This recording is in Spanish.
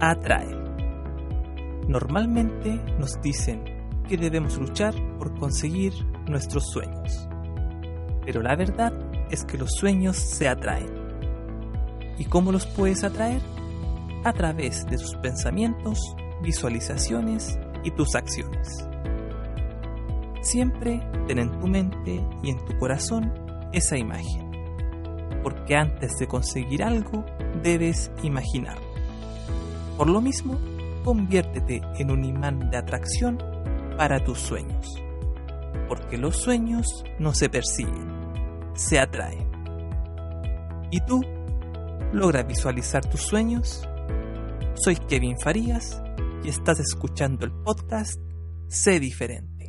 Atrae. Normalmente nos dicen que debemos luchar por conseguir nuestros sueños. Pero la verdad es que los sueños se atraen. ¿Y cómo los puedes atraer? A través de tus pensamientos, visualizaciones y tus acciones. Siempre ten en tu mente y en tu corazón esa imagen. Porque antes de conseguir algo, debes imaginarlo. Por lo mismo, conviértete en un imán de atracción para tus sueños. Porque los sueños no se persiguen, se atraen. ¿Y tú? ¿Logras visualizar tus sueños? Soy Kevin Farías y estás escuchando el podcast Sé Diferente.